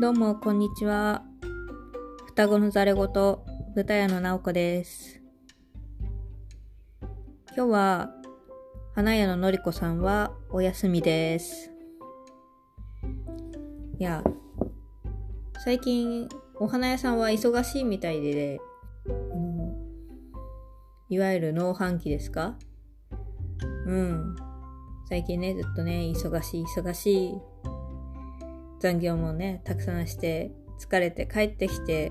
どうも、こんにちは。双子のざれ言、豚屋の直子です。今日は、花屋ののりこさんはお休みです。いや、最近、お花屋さんは忙しいみたいで、いわゆる農飯期ですか？うん。最近ね、ずっとね、忙しい、忙しい。残業もね、たくさんして、疲れて帰ってきて、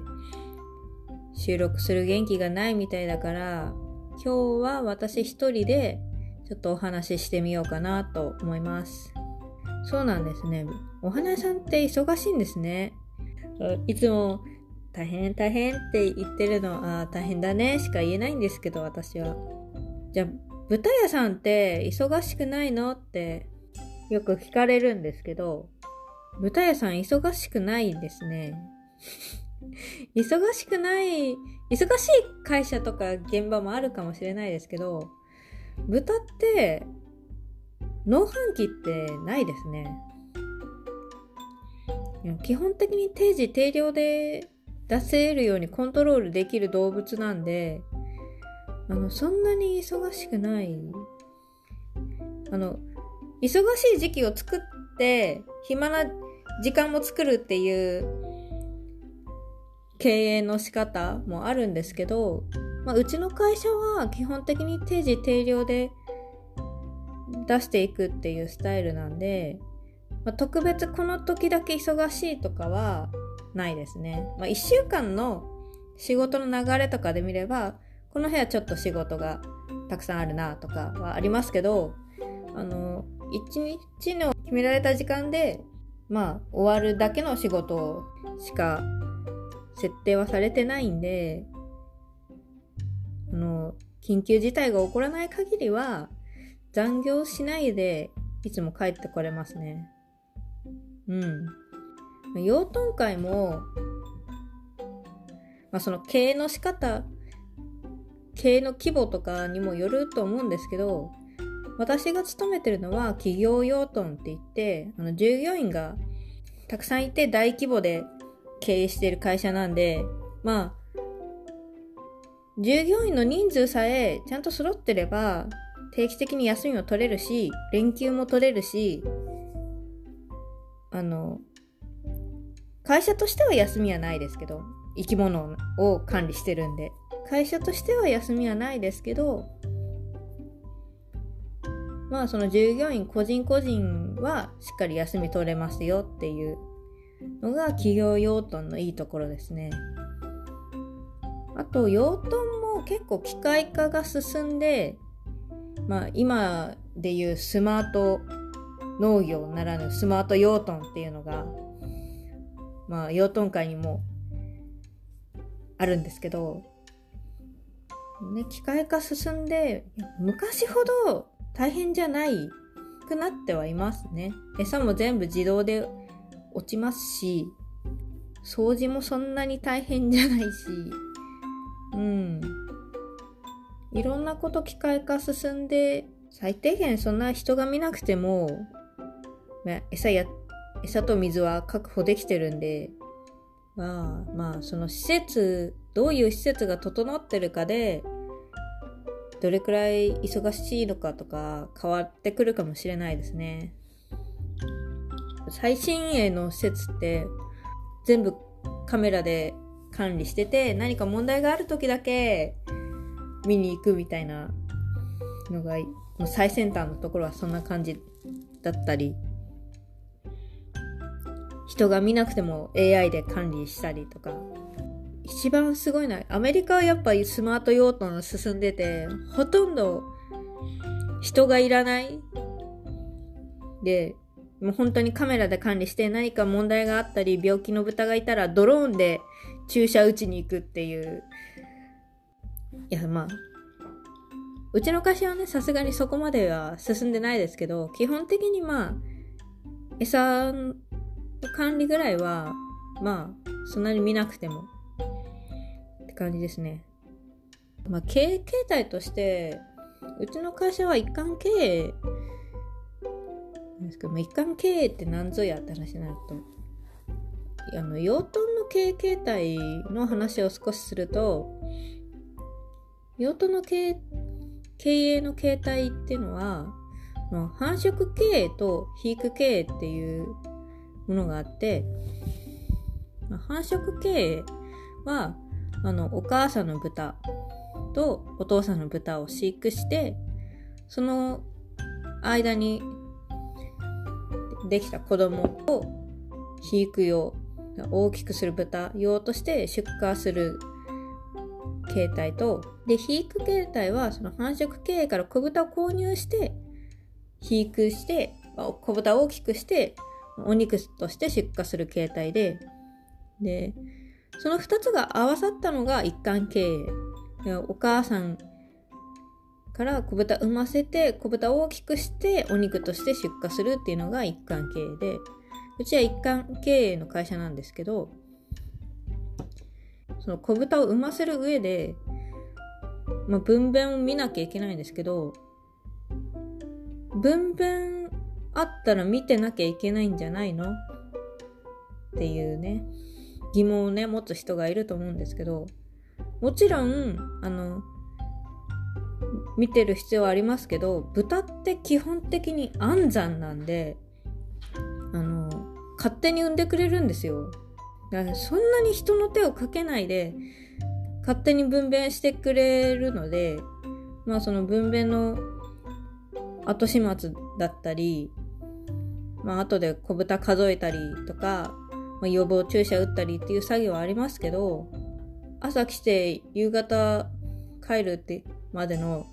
収録する元気がないみたいだから、今日は私一人で、ちょっとお話ししてみようかなと思います。そうなんですね。お花屋さんって忙しいんですね。いつも、大変大変って言ってるの、あ大変だねしか言えないんですけど、私は。じゃあ、豚屋さんって忙しくないの？ってよく聞かれるんですけど、豚屋さん忙しくないですね。忙しくない、忙しい会社とか現場もあるかもしれないですけど、豚って、農飯期ってないですね。基本的に定時定量で出せるようにコントロールできる動物なんで、あの、そんなに忙しくない。あの、忙しい時期を作って、暇な時間も作るっていう経営の仕方もあるんですけど、まあ、うちの会社は基本的に定時定量で出していくっていうスタイルなんで、まあ、特別この時だけ忙しいとかはないですね。まあ、1週間の仕事の流れとかで見れば、この部屋ちょっと仕事がたくさんあるなとかはありますけど、あの、一日の決められた時間で、まあ、終わるだけの仕事しか設定はされてないんで、あの、緊急事態が起こらない限りは、残業しないで、いつも帰ってこれますね。うん。養豚会も、まあ、その経営の仕方、経営の規模とかにもよると思うんですけど、私が勤めてるのは企業養豚って言って、あの従業員がたくさんいて大規模で経営してる会社なんで、まあ、従業員の人数さえちゃんと揃ってれば、定期的に休みも取れるし、連休も取れるし、あの、会社としては休みはないですけど、生き物を管理してるんで。会社としては休みはないですけど、まあその従業員個人個人はしっかり休み取れますよっていうのが企業養豚のいいところですね。あと養豚も結構機械化が進んで、まあ今でいうスマート農業ならぬスマート養豚っていうのが、まあ養豚界にもあるんですけど、ね、機械化進んで、昔ほど大変じゃないくなってはいますね。餌も全部自動で落ちますし、掃除もそんなに大変じゃないし、うん。いろんなこと機械化進んで、最低限そんな人が見なくても、餌や、餌と水は確保できてるんで、まあまあ、その施設、どういう施設が整ってるかで、どれくらい忙しいのかとか変わってくるかもしれないですね。最新鋭の施設って全部カメラで管理してて何か問題がある時だけ見に行くみたいなのが最先端のところはそんな感じだったり。人が見なくても AI で管理したりとか。一番すごいなアメリカはやっぱりスマート用途が進んでてほとんど人がいらない。でもう本当にカメラで管理して何か問題があったり病気の豚がいたらドローンで注射打ちに行くっていう。いやまあうちの会社はねさすがにそこまでは進んでないですけど基本的にまあ餌の管理ぐらいはまあそんなに見なくても感じですね。まあ経営形態としてうちの会社は一貫経営ですけど、まあ、一貫経営って何ぞやって話になるとあの養豚の経営形態の話を少しすると養豚の経営の形態っていうのは繁殖経営と肥育経営っていうものがあって繁殖経営はあのお母さんの豚とお父さんの豚を飼育してその間にできた子供を肥育用大きくする豚用として出荷する形態とで肥育形態はその繁殖経営から子豚を購入して肥育して小豚を大きくしてお肉として出荷する形態ででその2つが合わさったのが一貫経営お母さんから小豚産ませて小豚を大きくしてお肉として出荷するっていうのが一貫経営でうちは一貫経営の会社なんですけどその小豚を産ませる上で、まあ、分娩を見なきゃいけないんですけど分娩あったら見てなきゃいけないんじゃないの？っていうね。疑問をね持つ人がいると思うんですけどもちろんあの見てる必要はありますけど豚って基本的に安産なんであの勝手に産んでくれるんですよ。だからそんなに人の手をかけないで勝手に分娩してくれるのでまあその分娩の後始末だったりまあ後で小豚数えたりとか、まあ、予防注射打ったりっていう作業はありますけど朝来て夕方帰るってまでの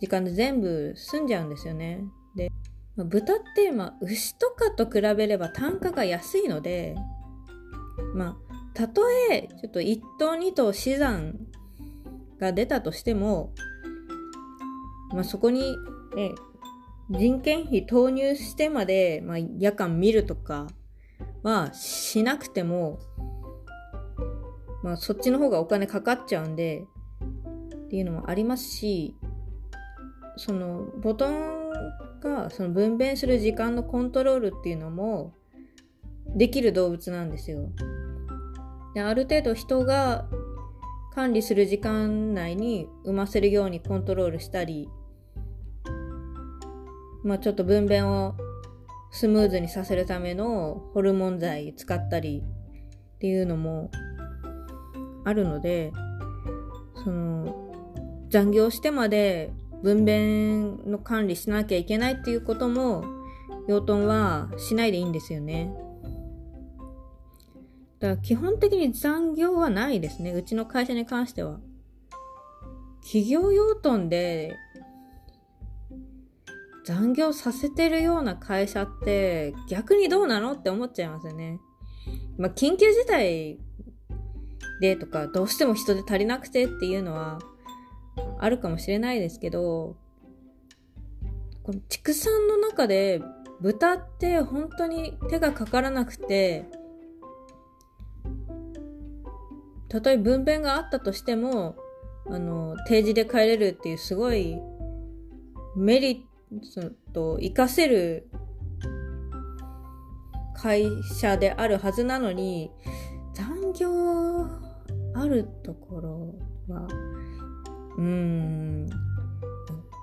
時間で全部済んじゃうんですよね。で、まあ、豚って、まあ、牛とかと比べれば単価が安いので、まあ、たとえちょっと1頭2頭死産が出たとしても、まあ、そこに、ね、人件費投入してまで、まあ、夜間見るとかはしなくても、まあ、そっちの方がお金かかっちゃうんで、っていうのもありますし、そのボタンがその分娩する時間のコントロールっていうのもできる動物なんですよ。である程度人が管理する時間内に産ませるようにコントロールしたり、まあ、ちょっと分娩をスムーズにさせるためのホルモン剤使ったりっていうのもあるのでその残業してまで分娩の管理しなきゃいけないっていうことも養豚はしないでいいんですよね。だから基本的に残業はないですね。うちの会社に関しては。企業養豚で残業させてるような会社って逆にどうなのって思っちゃいますよね。まあ、緊急事態でとか、どうしても人で足りなくてっていうのはあるかもしれないですけど、この畜産の中で豚って本当に手がかからなくて、たとえ分娩があったとしても、あの、定時で帰れるっていうすごいメリットト、活かせる会社であるはずなのに、残業あるところはうーん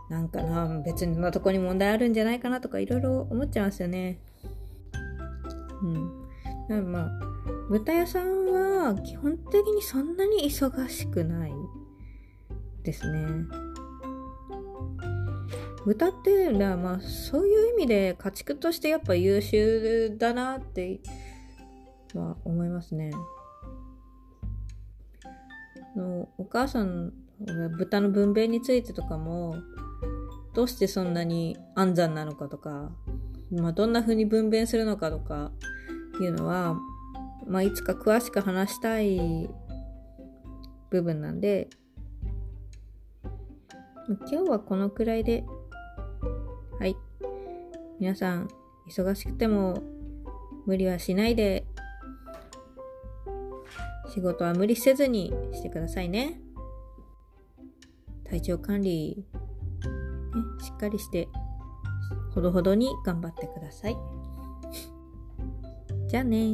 なんかな別のとこに問題あるんじゃないかなとかいろいろ思っちゃいますよね。うん。まあ豚屋さんは基本的にそんなに忙しくないですね。豚ってまあそういう意味で家畜としてやっぱ優秀だなっては思いますね。のお母さん豚の分娩についてとかもどうしてそんなに安産なのかとか、まあ、どんな風に分娩するのかとかいうのは、まあ、いつか詳しく話したい部分なんで今日はこのくらいではい皆さん忙しくても無理はしないで仕事は無理せずにしてくださいね。体調管理、ね、しっかりして、ほどほどに頑張ってください。じゃあね